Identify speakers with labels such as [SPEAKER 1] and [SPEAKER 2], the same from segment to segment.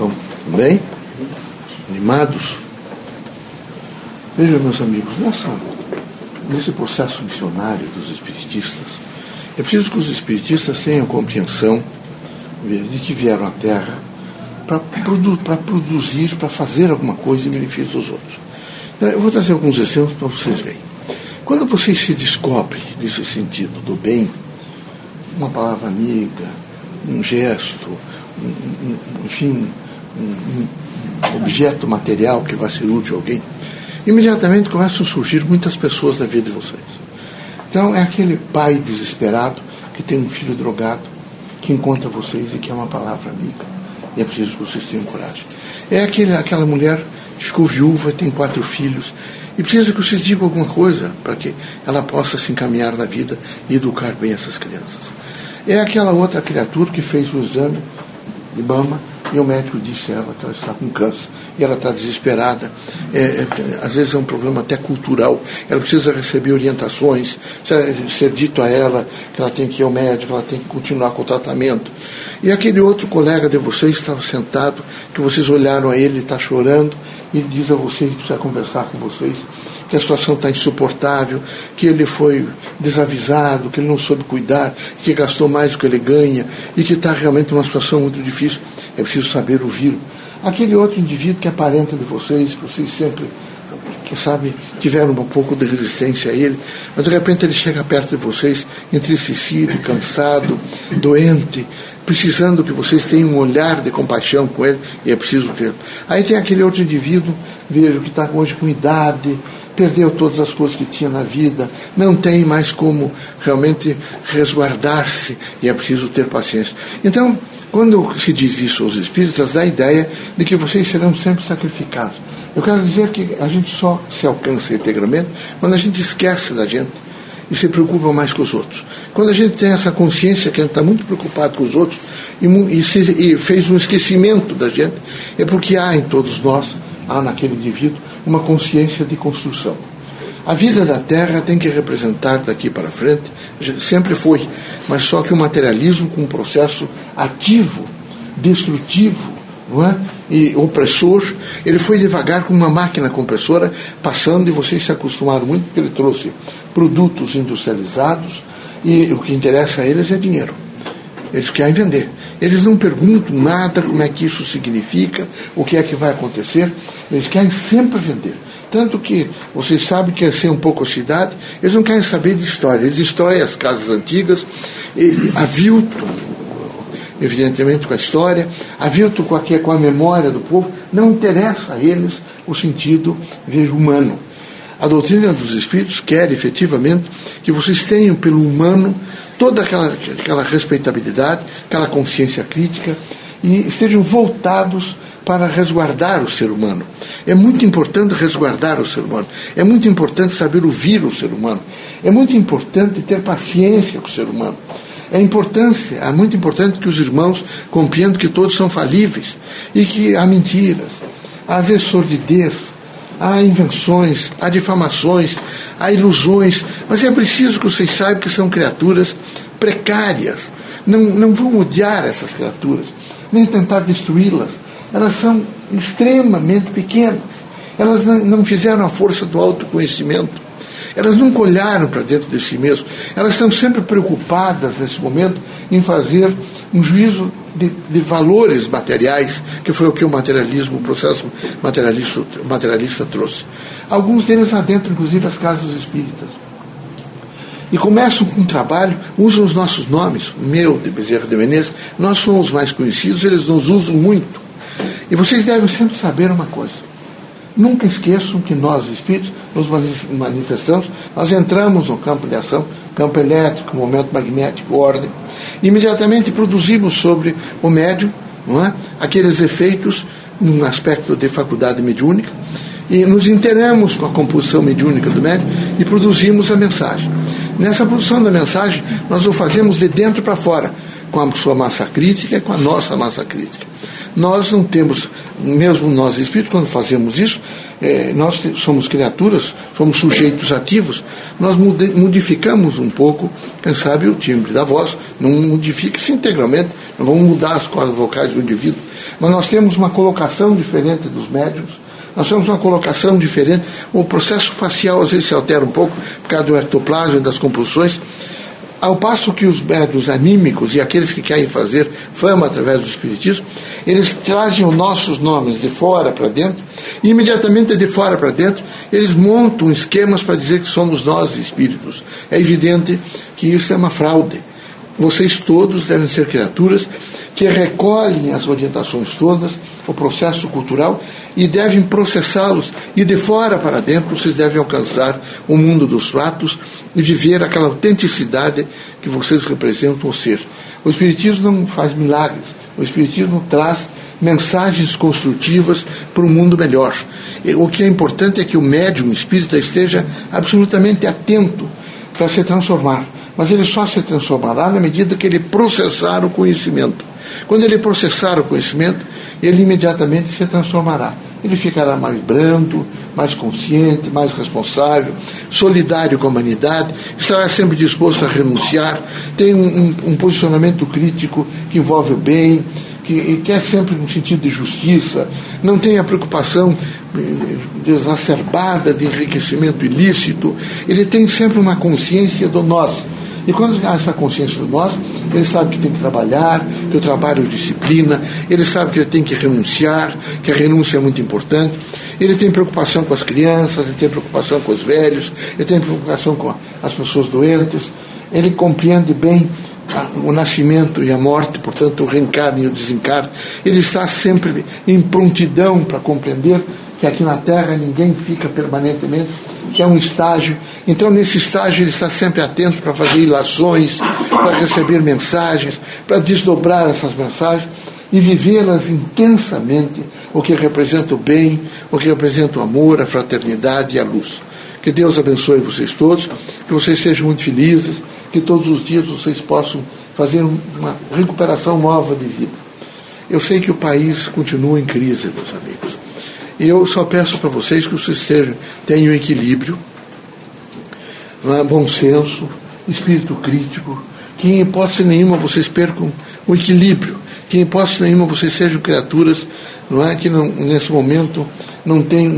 [SPEAKER 1] Então, bem? Animados? Vejam, meus amigos, nessa, nesse processo missionário dos espiritistas, é preciso que os espiritistas tenham compreensão de que vieram à Terra para produ produzir, para fazer alguma coisa em benefício dos outros. Eu vou trazer alguns exemplos para vocês verem. Quando vocês se descobrem nesse sentido do bem, uma palavra amiga, um gesto, um, um, enfim, um, objeto material que vai ser útil a alguém, imediatamente começam a surgir muitas pessoas da vida de vocês. Então é aquele pai desesperado que tem um filho drogado, que encontra vocês e que é uma palavra amiga. E é preciso que vocês tenham coragem. É aquele, aquela mulher que ficou viúva, tem quatro filhos, e precisa que vocês digam alguma coisa para que ela possa se encaminhar na vida e educar bem essas crianças. É aquela outra criatura que fez o exame de mama e o médico disse a ela que ela está com câncer e ela está desesperada. É, é, às vezes é um problema até cultural. Ela precisa receber orientações, ser dito a ela que ela tem que ir ao médico, ela tem que continuar com o tratamento. E aquele outro colega de vocês estava sentado, que vocês olharam a ele, está chorando, e diz a vocês que precisa conversar com vocês que a situação está insuportável, que ele foi desavisado, que ele não soube cuidar, que gastou mais do que ele ganha e que está realmente numa situação muito difícil. É preciso saber ouvir. Aquele outro indivíduo que parente de vocês, que vocês sempre, quem sabe, tiveram um pouco de resistência a ele, mas de repente ele chega perto de vocês, entristecido, cansado, doente, precisando que vocês tenham um olhar de compaixão com ele, e é preciso ter. Aí tem aquele outro indivíduo, vejo, que está hoje com idade, perdeu todas as coisas que tinha na vida, não tem mais como realmente resguardar-se, e é preciso ter paciência. Então, quando se diz isso aos espíritas, dá a ideia de que vocês serão sempre sacrificados. Eu quero dizer que a gente só se alcança integralmente quando a gente esquece da gente e se preocupa mais com os outros. Quando a gente tem essa consciência que a gente está muito preocupado com os outros e, e, se, e fez um esquecimento da gente, é porque há em todos nós, há naquele indivíduo, uma consciência de construção. A vida da Terra tem que representar daqui para frente, sempre foi, mas só que o materialismo com um processo ativo, destrutivo, não é? e opressor, ele foi devagar com uma máquina compressora, passando, e vocês se acostumaram muito, porque ele trouxe produtos industrializados, e o que interessa a eles é dinheiro. Eles querem vender. Eles não perguntam nada como é que isso significa, o que é que vai acontecer. Eles querem sempre vender. Tanto que vocês sabem que ser um pouco a cidade, eles não querem saber de história. Eles destroem as casas antigas, aviltam, evidentemente, com a história, aviltam com a, com a memória do povo. Não interessa a eles o sentido, vejo, humano. A doutrina dos Espíritos quer efetivamente que vocês tenham pelo humano toda aquela, aquela respeitabilidade, aquela consciência crítica e estejam voltados para resguardar o ser humano. É muito importante resguardar o ser humano. É muito importante saber ouvir o ser humano. É muito importante ter paciência com o ser humano. É, importante, é muito importante que os irmãos compreendam que todos são falíveis e que há mentiras, há sordidez, há invenções, há difamações, há ilusões, mas é preciso que vocês saibam que são criaturas precárias. Não, não vão odiar essas criaturas, nem tentar destruí-las. Elas são extremamente pequenas. Elas não, fizeram a força do autoconhecimento. Elas nunca olharam para dentro de si mesmas. Elas estão sempre preocupadas nesse momento em fazer um juízo de, de, valores materiais, que foi o que o materialismo, o processo materialista, materialista trouxe. Alguns deles adentram, inclusive, as casas espíritas. E começam com um trabalho, usam os nossos nomes, meu de Bezerra de Menezes, nós somos os mais conhecidos, eles nos usam muito. E vocês devem sempre saber uma coisa. Nunca esqueçam que nós, espíritos, nos manifestamos, nós entramos no campo de ação, campo elétrico, momento magnético, ordem, imediatamente produzimos sobre o médium é? aqueles efeitos num aspecto de faculdade mediúnica, e nos inteiramos com a composição mediúnica do médium e produzimos a mensagem. Nessa produção da mensagem, nós o fazemos de dentro para fora, com a sua massa crítica e com a nossa massa crítica. Nós não temos, mesmo nós espíritos, quando fazemos isso, é, nós somos criaturas, somos sujeitos ativos, nós modificamos um pouco, quem sabe, o timbre da voz, não modifica-se integralmente, não vamos mudar as cordas vocais do indivíduo, mas nós temos uma colocação diferente dos médiums, nós temos uma colocação diferente. O processo facial às vezes se altera um pouco por causa do ectoplasma e das compulsões. Ao passo que os médios anímicos e aqueles que querem fazer fama através do espiritismo, eles trazem os nossos nomes de fora para dentro, e imediatamente de fora para dentro, eles montam esquemas para dizer que somos nós espíritos. É evidente que isso é uma fraude. Vocês todos devem ser criaturas que recolhem as orientações todas, o processo cultural, e devem processá-los. E de fora para dentro, vocês devem alcançar o mundo dos fatos e viver aquela autenticidade que vocês representam o ser. O Espiritismo não faz milagres, o Espiritismo traz mensagens construtivas para um mundo melhor. O que é importante é que o médium espírita esteja absolutamente atento para se transformar. Mas ele só se transformará na medida que ele processar o conhecimento. Quando ele processar o conhecimento, ele imediatamente se transformará. Ele ficará mais brando, mais consciente, mais responsável, solidário com a humanidade, estará sempre disposto a renunciar, tem um, um, um posicionamento crítico que envolve o bem, que quer sempre um sentido de justiça, não tem a preocupação eh, exacerbada de enriquecimento ilícito, ele tem sempre uma consciência do nós e quando há essa consciência de nós, ele sabe que tem que trabalhar, que o trabalho disciplina, ele sabe que ele tem que renunciar, que a renúncia é muito importante. Ele tem preocupação com as crianças, ele tem preocupação com os velhos, ele tem preocupação com as pessoas doentes. Ele compreende bem o nascimento e a morte, portanto, o reencarne e o desencarne. Ele está sempre em prontidão para compreender que aqui na Terra ninguém fica permanentemente que é um estágio. Então, nesse estágio, ele está sempre atento para fazer ilações, para receber mensagens, para desdobrar essas mensagens e vivê-las intensamente, o que representa o bem, o que representa o amor, a fraternidade e a luz. Que Deus abençoe vocês todos, que vocês sejam muito felizes, que todos os dias vocês possam fazer uma recuperação nova de vida. Eu sei que o país continua em crise, meus amigos. Eu só peço para vocês que vocês tenham equilíbrio, é? bom senso, espírito crítico, que em hipótese nenhuma vocês percam o equilíbrio, que em hipótese nenhuma vocês sejam criaturas não é, que não, nesse momento não têm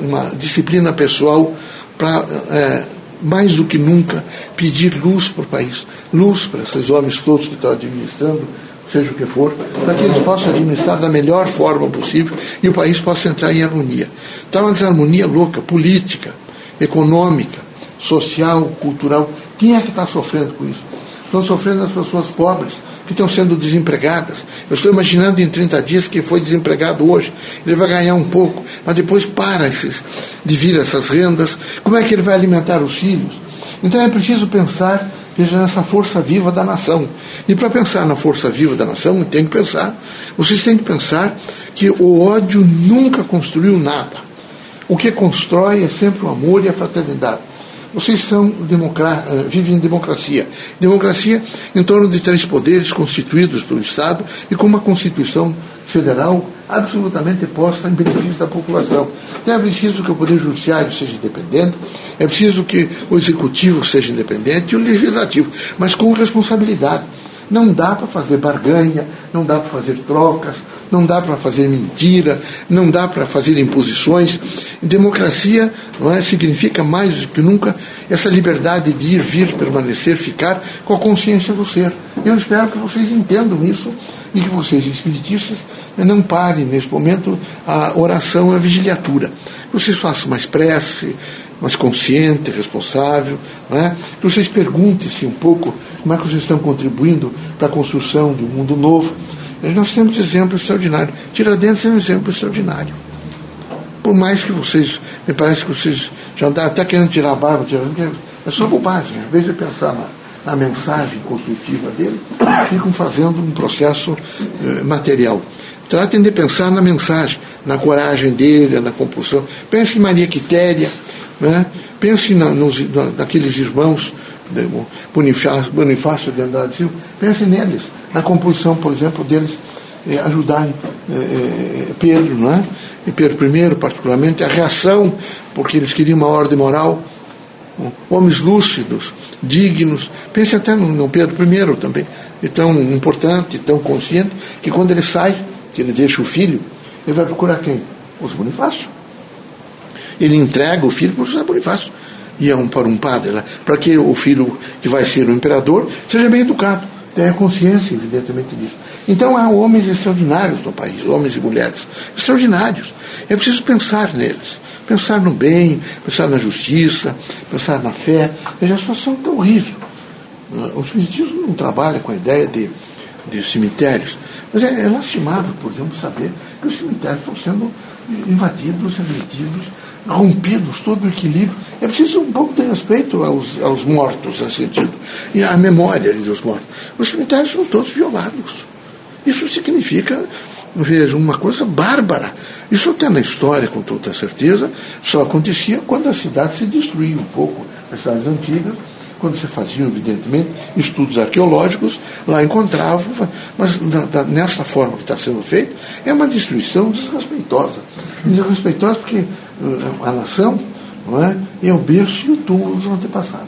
[SPEAKER 1] uma disciplina pessoal para, é, mais do que nunca, pedir luz para o país, luz para esses homens todos que estão administrando seja o que for, para que eles possam administrar da melhor forma possível e o país possa entrar em harmonia. Está uma desarmonia louca, política, econômica, social, cultural. Quem é que está sofrendo com isso? Estão sofrendo as pessoas pobres, que estão sendo desempregadas. Eu estou imaginando em 30 dias que foi desempregado hoje, ele vai ganhar um pouco, mas depois para esses, de vir essas rendas. Como é que ele vai alimentar os filhos? Então é preciso pensar Veja nessa força viva da nação. E para pensar na força viva da nação, tem que pensar, vocês têm que pensar que o ódio nunca construiu nada. O que constrói é sempre o amor e a fraternidade. Vocês são eh, vivem em democracia. Democracia em torno de três poderes constituídos pelo Estado e com uma Constituição federal absolutamente posta em benefício da população. Então é preciso que o Poder Judiciário seja independente, é preciso que o Executivo seja independente e o Legislativo, mas com responsabilidade. Não dá para fazer barganha, não dá para fazer trocas, não dá para fazer mentira, não dá para fazer imposições. Democracia não é, significa mais do que nunca essa liberdade de ir, vir, permanecer, ficar com a consciência do ser. Eu espero que vocês entendam isso e que vocês, espiritistas, não parem nesse momento a oração e a vigiliatura. Que vocês façam mais prece, mais consciente, responsável, é? que vocês perguntem-se um pouco como é que vocês estão contribuindo para a construção de um mundo novo. Nós temos exemplos extraordinários. Tiradentes é um exemplo extraordinário. Por mais que vocês, me parece que vocês já andaram até querendo tirar a barba, é só bobagem. Às vezes de pensar na, na mensagem construtiva dele, ficam fazendo um processo eh, material. Tratem de pensar na mensagem, na coragem dele, na compulsão. Pense em Maria Quitéria, né? pense na, nos, na, naqueles irmãos, Bonifácio, Bonifácio de Andrade Silva, pense neles, na composição, por exemplo, deles eh, ajudarem eh, eh, Pedro, não é? E Pedro I, particularmente, a reação, porque eles queriam uma ordem moral, homens lúcidos, dignos. Pense até no, no Pedro I também, e tão importante, tão consciente, que quando ele sai que ele deixa o filho, ele vai procurar quem? Os Bonifácio. Ele entrega o filho para o José Bonifácio. E é um, para um padre, para que o filho que vai ser o imperador seja bem educado, tenha consciência, evidentemente, disso. Então há homens extraordinários no país, homens e mulheres extraordinários. É preciso pensar neles, pensar no bem, pensar na justiça, pensar na fé. Veja, a situação está horrível. O Espiritismo não trabalha com a ideia de, de cemitérios, mas é, é lastimável, por exemplo, saber que os cemitérios estão sendo invadidos, agredidos, rompidos, todo o equilíbrio. É preciso um pouco de respeito aos, aos mortos, nesse sentido, e à memória dos mortos. Os cemitérios são todos violados. Isso significa, veja, uma coisa bárbara. Isso até na história, com toda certeza, só acontecia quando a cidade se destruía um pouco, as cidades antigas, quando se faziam, evidentemente, estudos arqueológicos, lá encontravam, mas da, nessa forma que está sendo feito, é uma destruição desrespeitosa. Desrespeitosa porque uh, a nação não é, é o berço e o túmulo dos antepassados.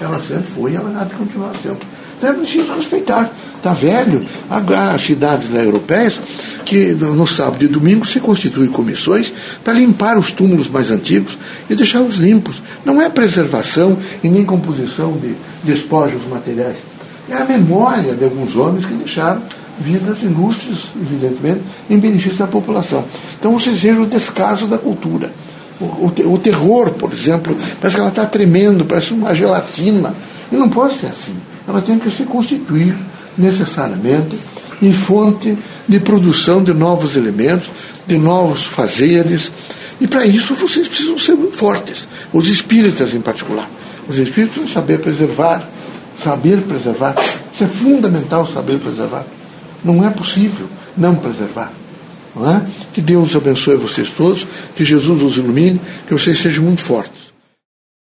[SPEAKER 1] Ela sempre foi e ela há de continuar sendo. Então é respeitar. Está velho. Há cidades europeias que no sábado e domingo se constituem comissões para limpar os túmulos mais antigos e deixá-los limpos. Não é preservação e nem composição de despojos materiais. É a memória de alguns homens que deixaram vidas ilustres, evidentemente, em benefício da população. Então você veja o descaso da cultura. O, o, o terror, por exemplo, parece que ela está tremendo, parece uma gelatina. E não pode ser assim ela tem que se constituir necessariamente em fonte de produção de novos elementos, de novos fazeres. E para isso vocês precisam ser muito fortes, os espíritas em particular. Os espíritas precisam saber preservar, saber preservar. Isso é fundamental saber preservar. Não é possível não preservar. Não é? Que Deus abençoe vocês todos, que Jesus os ilumine, que vocês sejam muito fortes.